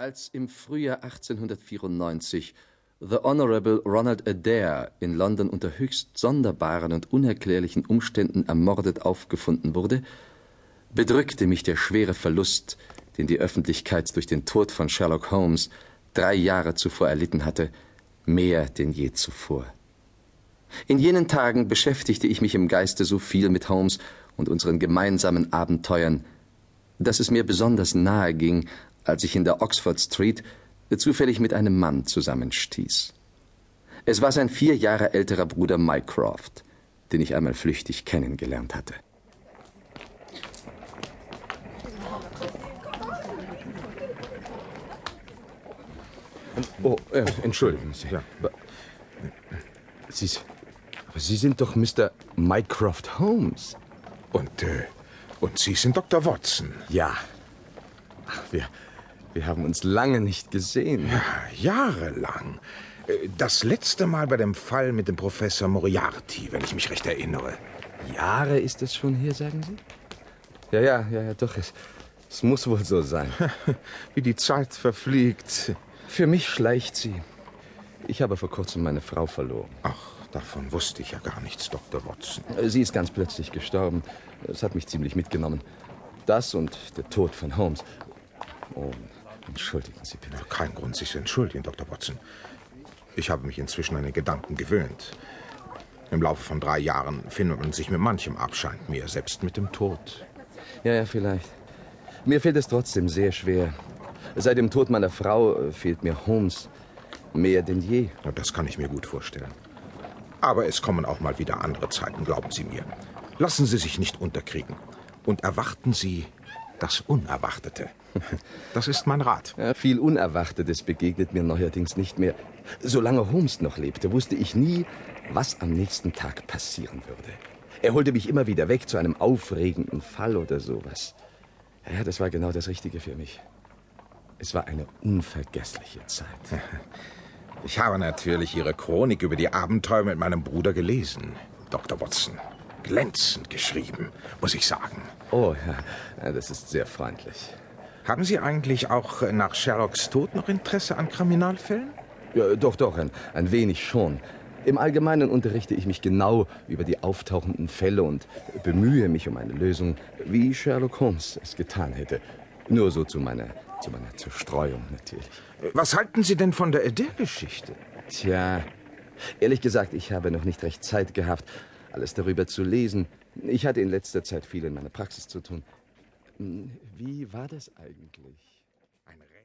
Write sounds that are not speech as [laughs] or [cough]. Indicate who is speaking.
Speaker 1: Als im Frühjahr 1894 The Honorable Ronald Adair in London unter höchst sonderbaren und unerklärlichen Umständen ermordet aufgefunden wurde, bedrückte mich der schwere Verlust, den die Öffentlichkeit durch den Tod von Sherlock Holmes drei Jahre zuvor erlitten hatte, mehr denn je zuvor. In jenen Tagen beschäftigte ich mich im Geiste so viel mit Holmes und unseren gemeinsamen Abenteuern, dass es mir besonders nahe ging, als ich in der Oxford Street zufällig mit einem Mann zusammenstieß. Es war sein vier Jahre älterer Bruder Mycroft, den ich einmal flüchtig kennengelernt hatte.
Speaker 2: Oh, äh, entschuldigen Sie.
Speaker 3: Ja.
Speaker 2: Sie, aber Sie sind doch Mr. Mycroft Holmes.
Speaker 3: Und, äh, und Sie sind Dr. Watson.
Speaker 2: Ja. Ach, wir, wir haben uns lange nicht gesehen.
Speaker 3: Ja, jahrelang. Äh, Das letzte Mal bei dem Fall mit dem Professor Moriarty, wenn ich mich recht erinnere.
Speaker 2: Jahre ist es schon hier, sagen Sie? Ja, ja, ja, ja, doch. Es, es muss wohl so sein. [laughs]
Speaker 3: Wie die Zeit verfliegt.
Speaker 2: Für mich schleicht sie. Ich habe vor kurzem meine Frau verloren.
Speaker 3: Ach, davon wusste ich ja gar nichts, Dr. Watson.
Speaker 2: Sie ist ganz plötzlich gestorben. Es hat mich ziemlich mitgenommen. Das und der Tod von Holmes. Oh, entschuldigen Sie bitte.
Speaker 3: Kein Grund, sich zu entschuldigen, Dr. Watson. Ich habe mich inzwischen an den Gedanken gewöhnt. Im Laufe von drei Jahren findet man sich mit manchem ab, scheint mir, selbst mit dem Tod.
Speaker 2: Ja, ja, vielleicht. Mir fällt es trotzdem sehr schwer. Seit dem Tod meiner Frau äh, fehlt mir Holmes mehr denn je.
Speaker 3: Und das kann ich mir gut vorstellen. Aber es kommen auch mal wieder andere Zeiten, glauben Sie mir. Lassen Sie sich nicht unterkriegen. Und erwarten Sie das Unerwartete. Das ist mein Rat.
Speaker 2: Ja, viel Unerwartetes begegnet mir neuerdings nicht mehr. Solange Holmes noch lebte, wusste ich nie, was am nächsten Tag passieren würde. Er holte mich immer wieder weg zu einem aufregenden Fall oder sowas. Ja, das war genau das Richtige für mich. Es war eine unvergessliche Zeit. [laughs]
Speaker 3: Ich habe natürlich Ihre Chronik über die Abenteuer mit meinem Bruder gelesen, Dr. Watson. Glänzend geschrieben, muss ich sagen.
Speaker 2: Oh, ja, das ist sehr freundlich.
Speaker 3: Haben Sie eigentlich auch äh, nach Sherlocks Tod noch Interesse an Kriminalfällen?
Speaker 2: Ja, doch, doch, ein, ein wenig schon. Im Allgemeinen unterrichte ich mich genau über die auftauchenden Fälle und bemühe mich um eine Lösung, wie Sherlock Holmes es getan hätte. Nur so zu meiner, zu meiner Zerstreuung natürlich.
Speaker 3: Was halten Sie denn von der Adair-Geschichte?
Speaker 2: Tja, ehrlich gesagt, ich habe noch nicht recht Zeit gehabt, alles darüber zu lesen. Ich hatte in letzter Zeit viel in meiner Praxis zu tun. Hm, Wie war das eigentlich?